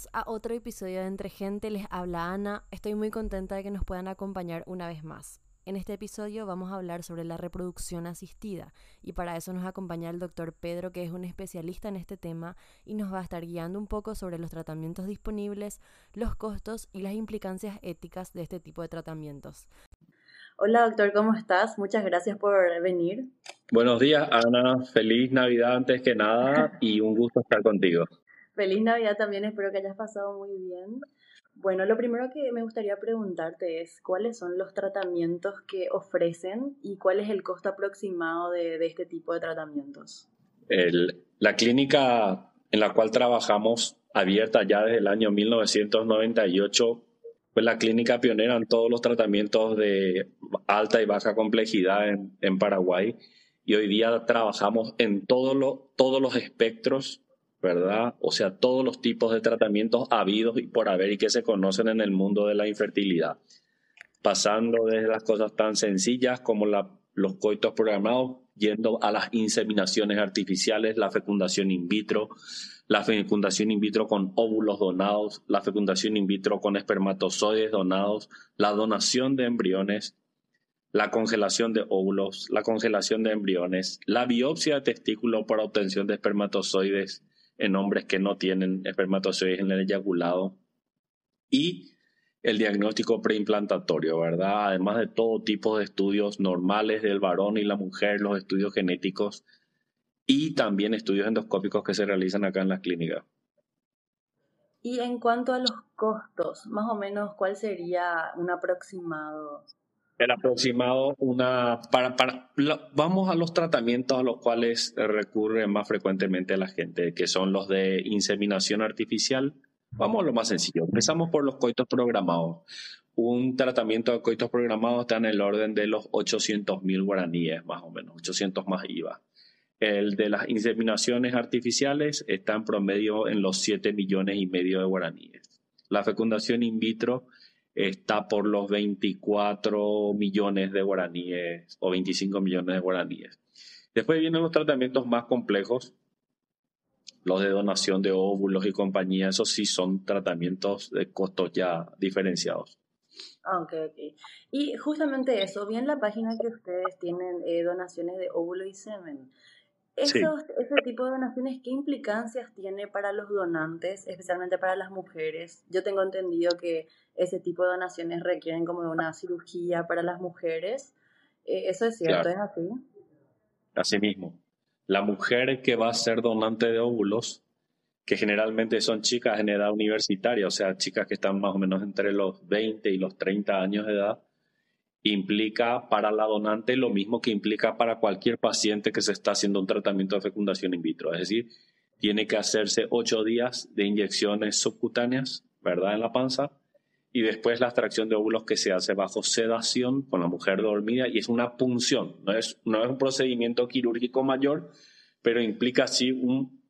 bienvenidos a otro episodio de Entre Gente. Les habla Ana. Estoy muy contenta de que nos puedan acompañar una vez más. En este episodio vamos a hablar sobre la reproducción asistida y para eso nos acompaña el doctor Pedro que es un especialista en este tema y nos va a estar guiando un poco sobre los tratamientos disponibles, los costos y las implicancias éticas de este tipo de tratamientos. Hola doctor, ¿cómo estás? Muchas gracias por venir. Buenos días Ana, feliz Navidad antes que nada y un gusto estar contigo. Feliz Navidad también, espero que hayas pasado muy bien. Bueno, lo primero que me gustaría preguntarte es cuáles son los tratamientos que ofrecen y cuál es el costo aproximado de, este tipo de tratamientos. la clínica en la cual trabajamos, abierta ya desde el año 1998, fue la clínica pionera en todos los tratamientos de alta y baja complejidad en, Paraguay. Y hoy día trabajamos en todos los espectros ¿verdad? O sea, todos los tipos de tratamientos habidos y por haber y que se conocen en el mundo de la infertilidad. Pasando desde las cosas tan sencillas como los coitos programados, yendo a las inseminaciones artificiales, la fecundación in vitro, la fecundación in vitro con óvulos donados, la fecundación in vitro con espermatozoides donados, la donación de embriones, la congelación de óvulos, la congelación de embriones, la biopsia de testículo para obtención de espermatozoides, en hombres que no tienen espermatozoides en el eyaculado y el diagnóstico preimplantatorio, ¿verdad? Además de todo tipo de estudios normales del varón y la mujer, los estudios genéticos y también estudios endoscópicos que se realizan acá en las clínicas. Y en cuanto a los costos, más o menos, ¿cuál sería un aproximado el aproximado, una, para, para, vamos a los tratamientos a los cuales recurre más frecuentemente la gente, que son los de inseminación artificial. Vamos a lo más sencillo. Empezamos por los coitos programados. Un tratamiento de coitos programados está en el orden de los 800 mil guaraníes, más o menos, 800 más IVA. El de las inseminaciones artificiales está en promedio en los 7 millones y medio de guaraníes. La fecundación in vitro está por los 24 millones de guaraníes o 25 millones de guaraníes. Después vienen los tratamientos más complejos, los de donación de óvulos y compañía, esos sí son tratamientos de costos ya diferenciados. Ah, ok, ok. Y justamente eso, vi en la página que ustedes tienen eh, donaciones de óvulo y semen. Ese tipo de donaciones, ¿qué implicancias tiene para los donantes, especialmente para las mujeres? Yo tengo entendido que ese tipo de donaciones requieren como de una cirugía para las mujeres. Eh, ¿Eso es cierto? ¿Es así? Así mismo. La mujer que va a ser donante de óvulos, que generalmente son chicas en edad universitaria, o sea, chicas que están más o menos entre los 20 y los 30 años de edad, implica para la donante lo mismo que implica para cualquier paciente que se está haciendo un tratamiento de fecundación in vitro. Es decir, tiene que hacerse ocho días de inyecciones subcutáneas, ¿verdad? En la panza y después la extracción de óvulos que se hace bajo sedación con la mujer dormida y es una punción, no es, no es un procedimiento quirúrgico mayor, pero implica sí un,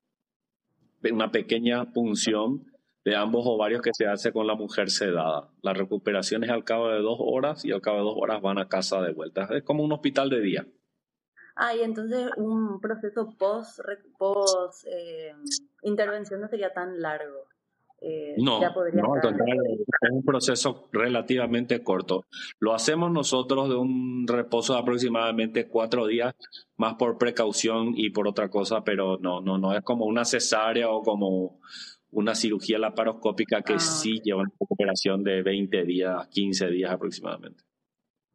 una pequeña punción de ambos ovarios que se hace con la mujer sedada. La recuperación es al cabo de dos horas y al cabo de dos horas van a casa de vuelta. Es como un hospital de día. Ah, y entonces un proceso post, post eh, intervención no sería tan largo. Eh, no, no es un proceso relativamente corto. Lo hacemos nosotros de un reposo de aproximadamente cuatro días, más por precaución y por otra cosa, pero no, no, no es como una cesárea o como una cirugía laparoscópica que ah, sí lleva una recuperación de 20 días, 15 días aproximadamente.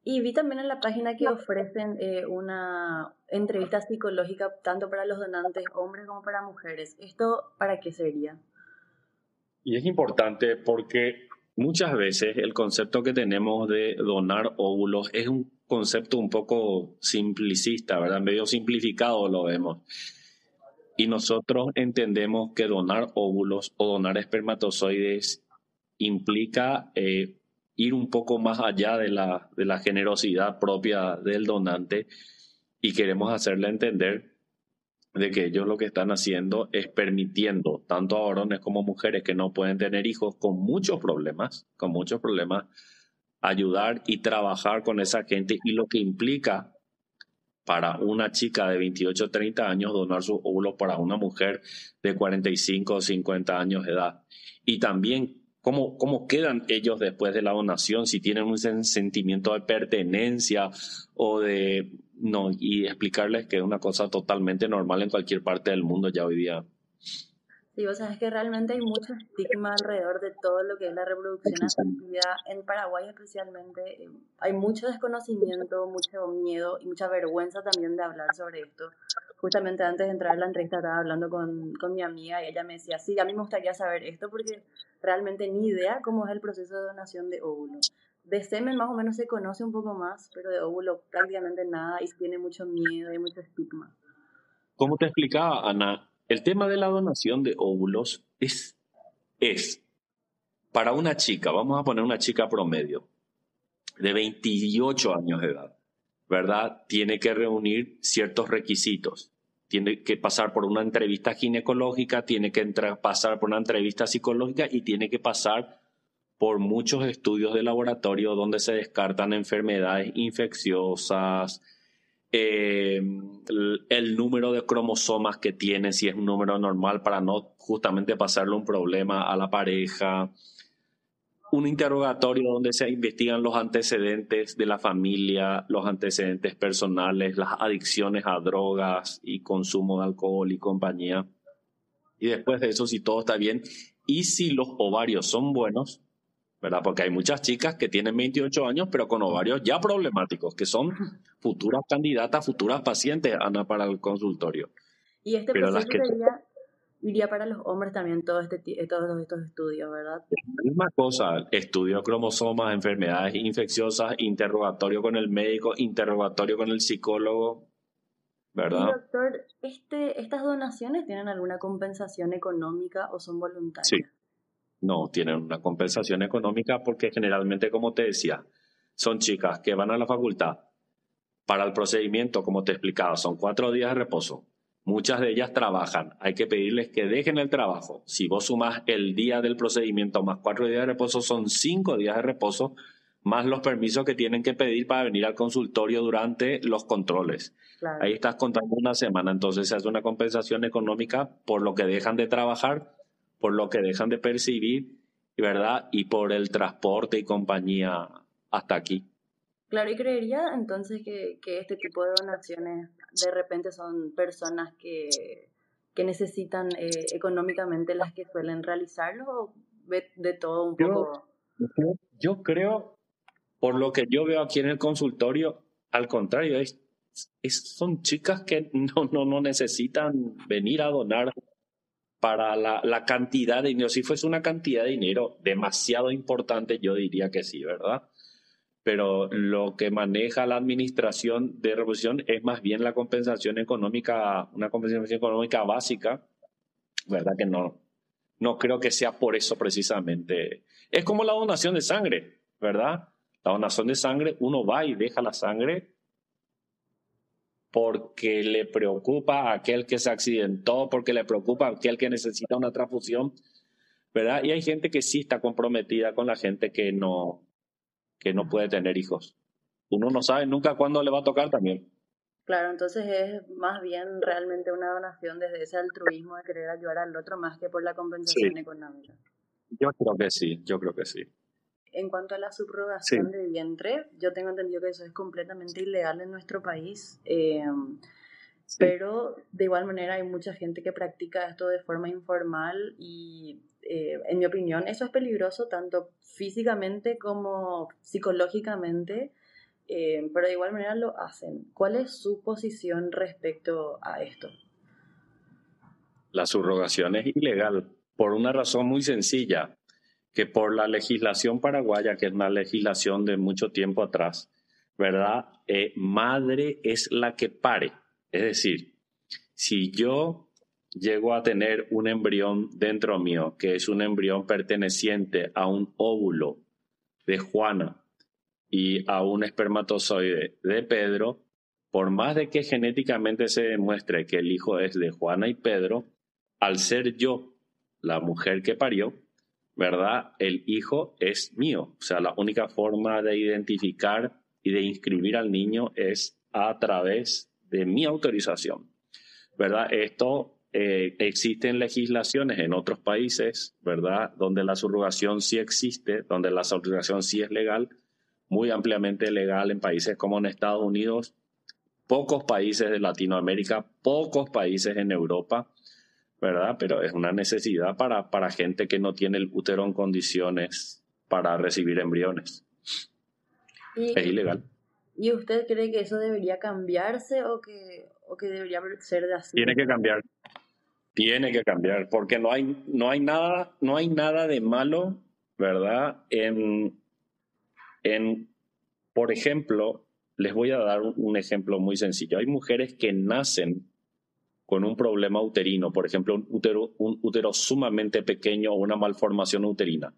Y vi también en la página que ofrecen eh, una entrevista psicológica tanto para los donantes, hombres como para mujeres. ¿Esto para qué sería? Y es importante porque muchas veces el concepto que tenemos de donar óvulos es un concepto un poco simplicista, ¿verdad? Medio simplificado lo vemos. Y nosotros entendemos que donar óvulos o donar espermatozoides implica eh, ir un poco más allá de la, de la generosidad propia del donante y queremos hacerle entender de que ellos lo que están haciendo es permitiendo tanto a varones como mujeres que no pueden tener hijos con muchos problemas, con muchos problemas, ayudar y trabajar con esa gente y lo que implica para una chica de 28 o 30 años donar su óvulo para una mujer de 45 o 50 años de edad. Y también cómo, cómo quedan ellos después de la donación, si tienen un sentimiento de pertenencia o de... No, y explicarles que es una cosa totalmente normal en cualquier parte del mundo ya hoy día. Sí, o sea, es que realmente hay mucho estigma alrededor de todo lo que es la reproducción asistida. En Paraguay especialmente eh, hay mucho desconocimiento, mucho miedo y mucha vergüenza también de hablar sobre esto. Justamente antes de entrar a la entrevista estaba hablando con, con mi amiga y ella me decía, sí, a mí me gustaría saber esto porque realmente ni idea cómo es el proceso de donación de óvulo. De semen más o menos se conoce un poco más, pero de óvulo prácticamente nada y tiene mucho miedo y mucho estigma. ¿Cómo te explicaba, Ana? El tema de la donación de óvulos es, es para una chica, vamos a poner una chica promedio de 28 años de edad, ¿verdad? Tiene que reunir ciertos requisitos. Tiene que pasar por una entrevista ginecológica, tiene que pasar por una entrevista psicológica y tiene que pasar por muchos estudios de laboratorio donde se descartan enfermedades infecciosas, eh, el, número de cromosomas que tiene, si es un número normal, para no justamente pasarle un problema a la pareja. Un interrogatorio donde se investigan los antecedentes de la familia, los antecedentes personales, las adicciones a drogas y consumo de alcohol y compañía. Y después de eso, si todo está bien, y si los ovarios son buenos, ¿verdad? Porque hay muchas chicas que tienen 28 años, pero con ovarios ya problemáticos, que son futuras candidatas, futuras pacientes, Ana, para el consultorio. Y este pero proceso iría para los hombres también todos, este, todos estos estudios, ¿verdad? La misma cosa, estudio cromosomas, enfermedades infecciosas, interrogatorio con el médico, interrogatorio con el psicólogo, ¿verdad? doctor, este, ¿estas donaciones tienen alguna compensación económica o son voluntarias? Sí. No, tienen una compensación económica porque generalmente, como te decía, son chicas que van a la facultad. Para el procedimiento, como te explicaba, son cuatro días de reposo. Muchas de ellas trabajan. Hay que pedirles que dejen el trabajo. Si vos sumas el día del procedimiento más cuatro días de reposo, son cinco días de reposo, más los permisos que tienen que pedir para venir al consultorio durante los controles. Ahí estás contando una semana, entonces se hace una compensación económica por lo que dejan de trabajar por lo que dejan de percibir, ¿verdad? Y por el transporte y compañía hasta aquí. Claro, y creería entonces que, que este tipo de donaciones de repente son personas que, que necesitan eh, económicamente las que suelen realizarlo o de, todo un poco. Yo, creo, por lo que yo veo aquí en el consultorio, al contrario, es, son chicas que no, no, no necesitan venir a donar para la, cantidad de dinero. Si fuese una cantidad de dinero demasiado importante, yo diría que sí, ¿verdad? Pero lo que maneja la administración de reposición es más bien la compensación económica, una compensación económica básica, ¿verdad? Que no, no creo que sea por eso precisamente. Es como la donación de sangre, ¿verdad? La donación de sangre, uno va y deja la sangre porque le preocupa a aquel que se accidentó, porque le preocupa a aquel que necesita una transfusión, ¿verdad? Y hay gente que sí está comprometida con la gente que no, que no puede tener hijos. Uno no sabe nunca cuándo le va a tocar también. Claro, entonces es más bien realmente una donación desde ese altruismo de querer ayudar al otro más que por la compensación económica. Yo creo que sí, yo creo que sí. En cuanto a la subrogación de vientre, yo tengo entendido que eso es completamente ilegal en nuestro país, eh, pero de igual manera hay mucha gente que practica esto de forma informal y eh, en mi opinión eso es peligroso tanto físicamente como psicológicamente, eh, pero de igual manera lo hacen. ¿Cuál es su posición respecto a esto? La subrogación es ilegal por una razón muy sencilla que por la legislación paraguaya, que es una legislación de mucho tiempo atrás, ¿verdad? Eh, madre es la que pare. Es decir, si yo llego a tener un embrión dentro mío, que es un embrión perteneciente a un óvulo de Juana y a un espermatozoide de Pedro, por más de que genéticamente se demuestre que el hijo es de Juana y Pedro, al ser yo la mujer que parió, ¿verdad? El hijo es mío. O sea, la única forma de identificar y de inscribir al niño es a través de mi autorización. ¿Verdad? Esto eh, existen legislaciones en otros países, ¿verdad? Donde la subrogación sí existe, donde la subrogación sí es legal, muy ampliamente legal en países como en Estados Unidos, pocos países de Latinoamérica, pocos países en Europa, ¿verdad? Pero es una necesidad para, para gente que no tiene el útero en condiciones para recibir embriones. es ilegal. ¿Y usted cree que eso debería cambiarse o que, o que debería ser de así? Tiene que cambiar. Tiene que cambiar, porque no hay, no hay, nada, no hay nada de malo, ¿verdad? En, en, por ejemplo, les voy a dar un ejemplo muy sencillo. Hay mujeres que nacen con un problema uterino, por ejemplo, un útero, un útero sumamente pequeño o una malformación uterina,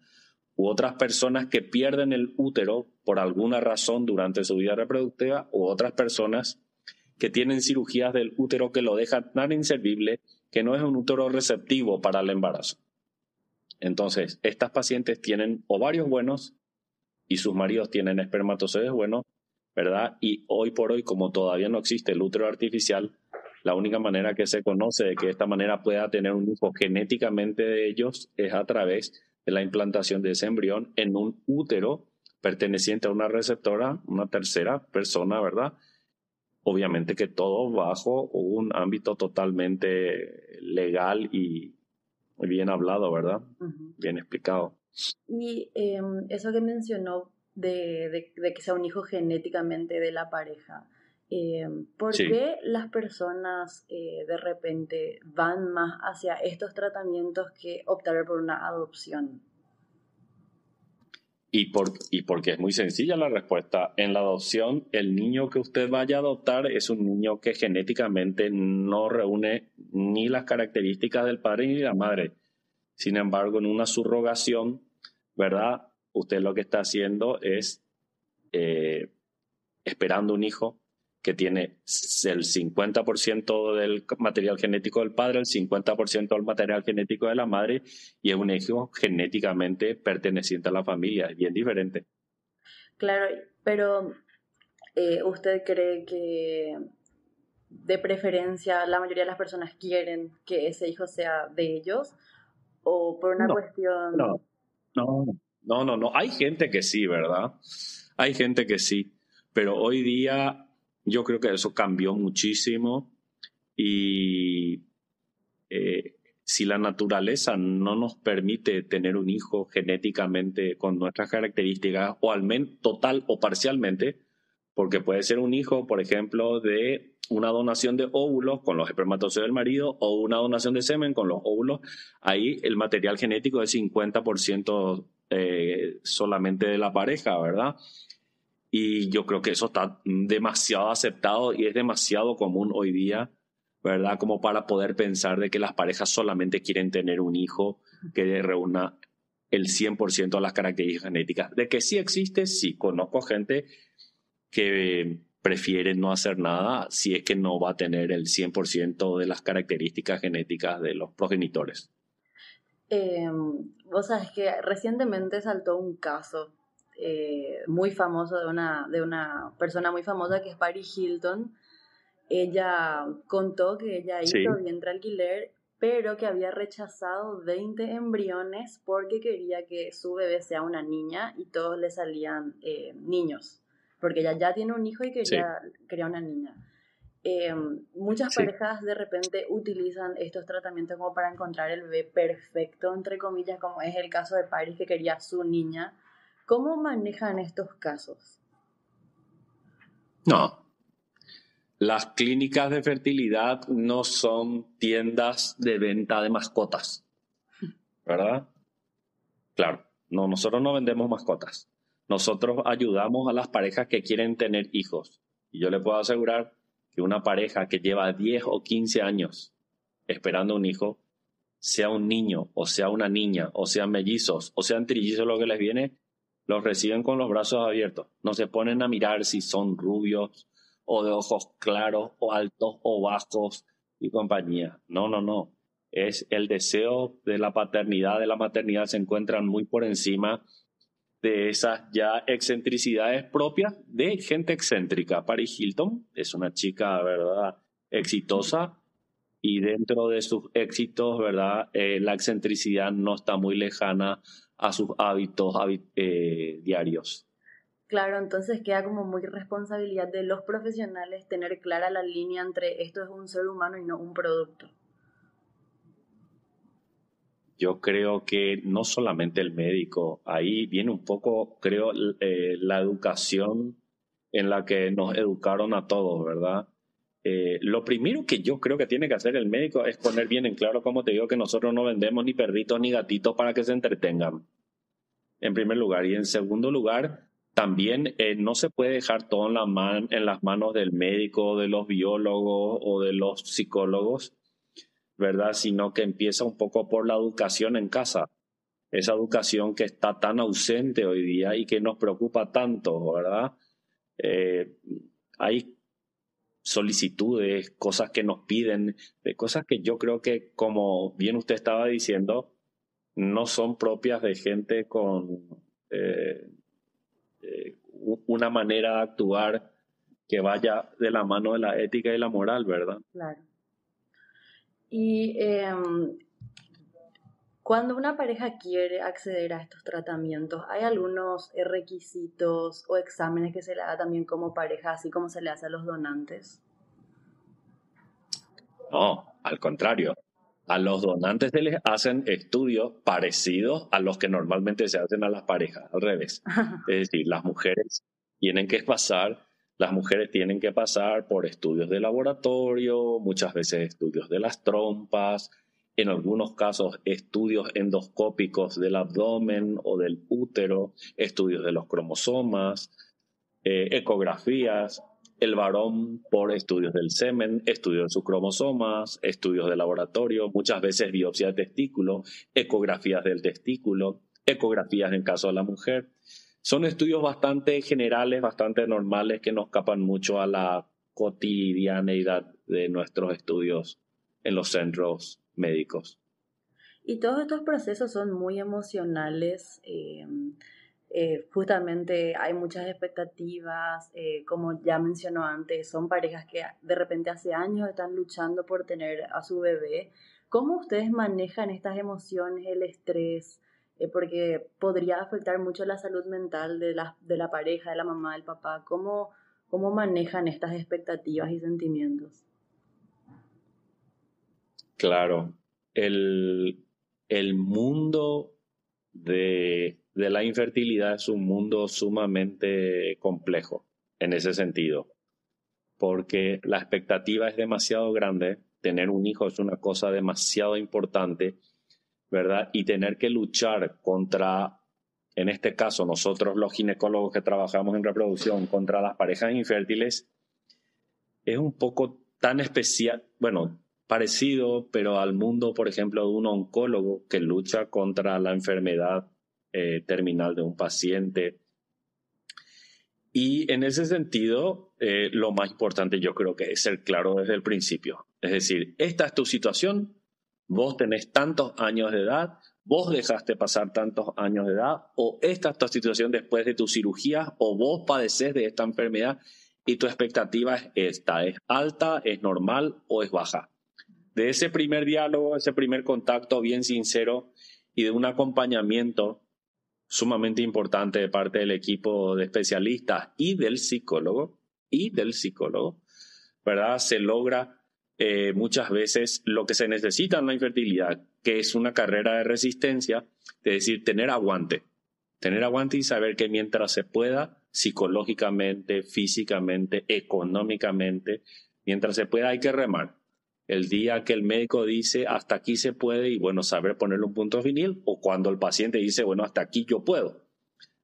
u otras personas que pierden el útero por alguna razón durante su vida reproductiva, u otras personas que tienen cirugías del útero que lo dejan tan inservible que no es un útero receptivo para el embarazo. Entonces, estas pacientes tienen ovarios buenos y sus maridos tienen espermatozoides buenos, ¿verdad? Y hoy por hoy, como todavía no existe el útero artificial, la única manera que se conoce de que de esta manera pueda tener un hijo genéticamente de ellos es a través de la implantación de ese embrión en un útero perteneciente a una receptora, una tercera persona, ¿verdad? Obviamente que todo bajo un ámbito totalmente legal y bien hablado, ¿verdad? Bien explicado. Y em, eso que mencionó de, que sea un hijo genéticamente de la pareja, em, ¿por qué las personas eh, de repente van más hacia estos tratamientos que optar por una adopción? Y, por, y porque es muy sencilla la respuesta. En la adopción, el niño que usted vaya a adoptar es un niño que genéticamente no reúne ni las características del padre ni de la madre. Sin embargo, en una subrogación, ¿verdad? Usted lo que está haciendo es eh, esperando un hijo que tiene el 50% del material genético del padre, el 50% del material genético de la madre, y es un hijo genéticamente perteneciente a la familia, es bien diferente. Claro, pero eh, ¿usted cree que de preferencia la mayoría de las personas quieren que ese hijo sea de ellos? ¿O por una cuestión... No, no, no, no, no. Hay gente que sí, ¿verdad? Hay gente que sí, pero hoy día yo creo que eso cambió muchísimo y eh, si la naturaleza no nos permite tener un hijo genéticamente con nuestras características, o al menos total o parcialmente, porque puede ser un hijo, por ejemplo, de una donación de óvulos con los espermatozoides del marido o una donación de semen con los óvulos, ahí el material genético es 50% eh, solamente de la pareja, ¿verdad? Y yo creo que eso está demasiado aceptado y es demasiado común hoy día, ¿verdad? Como para poder pensar de que las parejas solamente quieren tener un hijo que reúna el 100% de las características genéticas. De que sí existe, sí, conozco gente que prefiere no hacer nada si es que no va a tener el 100% de las características genéticas de los progenitores. Eh, vos sabes que recientemente saltó un caso eh, muy famoso de una, de una persona muy famosa que es Paris Hilton. Ella contó que ella hizo vientre alquiler, pero que había rechazado 20 embriones porque quería que su bebé sea una niña y todos le salían eh, niños, porque ella ya tiene un hijo y quería, quería una niña. Eh, muchas parejas de repente utilizan estos tratamientos como para encontrar el bebé perfecto, entre comillas, como es el caso de Paris que quería su niña, ¿Cómo manejan estos casos? No. Las clínicas de fertilidad no son tiendas de venta de mascotas. ¿Verdad? Claro, no, nosotros no vendemos mascotas. Nosotros ayudamos a las parejas que quieren tener hijos. Y yo le puedo asegurar que una pareja que lleva 10 o 15 años esperando un hijo, sea un niño o sea una niña o sean mellizos o sean trillizos lo que les viene, los reciben con los brazos abiertos. No se ponen a mirar si son rubios o de ojos claros o altos o bajos y compañía. No, no, no. Es el deseo de la paternidad, de la maternidad se encuentran muy por encima de esas ya excentricidades propias de gente excéntrica. Paris Hilton es una chica, ¿verdad?, exitosa y dentro de sus éxitos, ¿verdad?, eh, la excentricidad no está muy lejana a sus hábitos eh, diarios. Claro, entonces queda como muy responsabilidad de los profesionales tener clara la línea entre esto es un ser humano y no un producto. Yo creo que no solamente el médico, ahí viene un poco, creo, eh, la educación en la que nos educaron a todos, ¿verdad? Eh, lo primero que yo creo que tiene que hacer el médico es poner bien en claro, como te digo, que nosotros no vendemos ni perritos ni gatitos para que se entretengan, en primer lugar. Y en segundo lugar, también eh, no se puede dejar todo en, la en las manos del médico, de los biólogos o de los psicólogos ¿verdad? Sino que empieza un poco por la educación en casa. Esa educación que está tan ausente hoy día y que nos preocupa tanto, ¿verdad? Eh, hay solicitudes, cosas que nos piden, de cosas que yo creo que, como bien usted estaba diciendo, no son propias de gente con eh, eh, una manera de actuar que vaya de la mano de la ética y la moral, ¿verdad? Claro. Y em, cuando una pareja quiere acceder a estos tratamientos, ¿hay algunos requisitos o exámenes que se le da también como pareja, así como se le hace a los donantes? No, al contrario. A los donantes se les hacen estudios parecidos a los que normalmente se hacen a las parejas, al revés. es decir, las mujeres tienen que pasar las mujeres tienen que pasar por estudios de laboratorio, muchas veces estudios de las trompas, en algunos casos estudios endoscópicos del abdomen o del útero, estudios de los cromosomas, eh, ecografías, el varón por estudios del semen, estudios de sus cromosomas, estudios de laboratorio, muchas veces biopsia de testículo, ecografías del testículo, ecografías en caso de la mujer. Son estudios bastante generales, bastante normales, que no escapan mucho a la cotidianeidad de nuestros estudios en los centros médicos. Y todos estos procesos son muy emocionales. Eh, eh, justamente hay muchas expectativas, eh, como ya mencionó antes, son parejas que de repente hace años están luchando por tener a su bebé. ¿Cómo ustedes manejan estas emociones, el estrés? Eh, porque podría afectar mucho la salud mental de la, de la pareja, de la mamá, del papá. ¿Cómo, cómo manejan estas expectativas y sentimientos? Claro, el, el mundo de, de la infertilidad es un mundo sumamente complejo en ese sentido, porque la expectativa es demasiado grande, tener un hijo es una cosa demasiado importante ¿verdad? Y tener que luchar contra, en este caso, nosotros los ginecólogos que trabajamos en reproducción, contra las parejas infértiles, es un poco tan especial, bueno, parecido, pero al mundo, por ejemplo, de un oncólogo que lucha contra la enfermedad eh, terminal de un paciente. Y en ese sentido, eh, lo más importante yo creo que es ser claro desde el principio. Es decir, esta es tu situación, vos tenés tantos años de edad, vos dejaste pasar tantos años de edad, o esta es tu situación después de tu cirugía, o vos padeces de esta enfermedad y tu expectativa es esta, es alta, es normal o es baja. De ese primer diálogo, ese primer contacto bien sincero y de un acompañamiento sumamente importante de parte del equipo de especialistas y del psicólogo, y del psicólogo, ¿verdad? Se logra eh, muchas veces lo que se necesita en la infertilidad, que es una carrera de resistencia, es decir, tener aguante. Tener aguante y saber que mientras se pueda, psicológicamente, físicamente, económicamente, mientras se pueda hay que remar. El día que el médico dice hasta aquí se puede y bueno, saber ponerle un punto final o cuando el paciente dice bueno, hasta aquí yo puedo.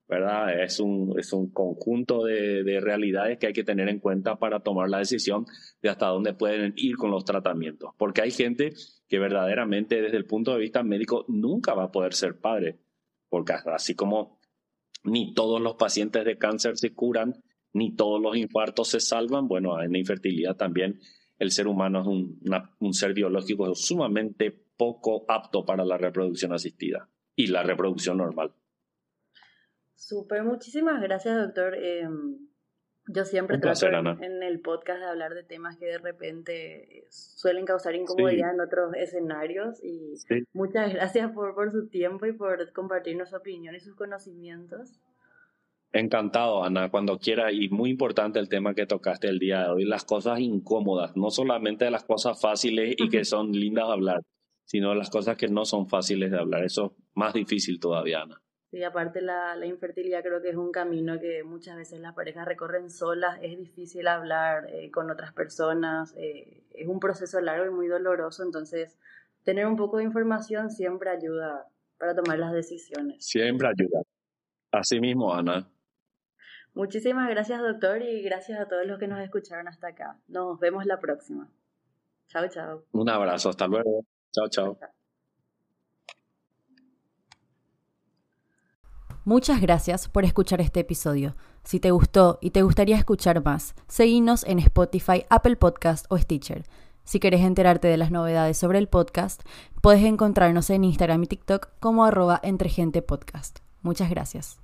¿verdad? Es un, es un conjunto de, de, realidades que hay que tener en cuenta para tomar la decisión de hasta dónde pueden ir con los tratamientos. Porque hay gente que verdaderamente desde el punto de vista médico nunca va a poder ser padre. Porque así como ni todos los pacientes de cáncer se curan, ni todos los infartos se salvan, bueno, en la infertilidad también el ser humano es un, un ser biológico sumamente poco apto para la reproducción asistida y la reproducción normal. Súper, muchísimas gracias, doctor. Em, yo siempre trato en, el podcast de hablar de temas que de repente suelen causar incomodidad en otros escenarios y muchas gracias por, por su tiempo y por compartirnos su opinión y sus conocimientos. Encantado, Ana, cuando quiera. Y muy importante el tema que tocaste el día de hoy, las cosas incómodas, no solamente las cosas fáciles y que son lindas de hablar, sino las cosas que no son fáciles de hablar. Eso es más difícil todavía, Ana. Sí, aparte la, la, infertilidad creo que es un camino que muchas veces las parejas recorren solas, es difícil hablar eh, con otras personas, eh, es un proceso largo y muy doloroso, entonces tener un poco de información siempre ayuda para tomar las decisiones. Siempre ayuda. Así mismo, Ana. Muchísimas gracias, doctor, y gracias a todos los que nos escucharon hasta acá. Nos vemos la próxima. Chao, chao. Un abrazo, hasta luego. chao. chao. Muchas gracias por escuchar este episodio. Si te gustó y te gustaría escuchar más, seguinos en Spotify, Apple Podcast o Stitcher. Si quieres enterarte de las novedades sobre el podcast, puedes encontrarnos en Instagram y TikTok como arroba entregentepodcast. Muchas gracias.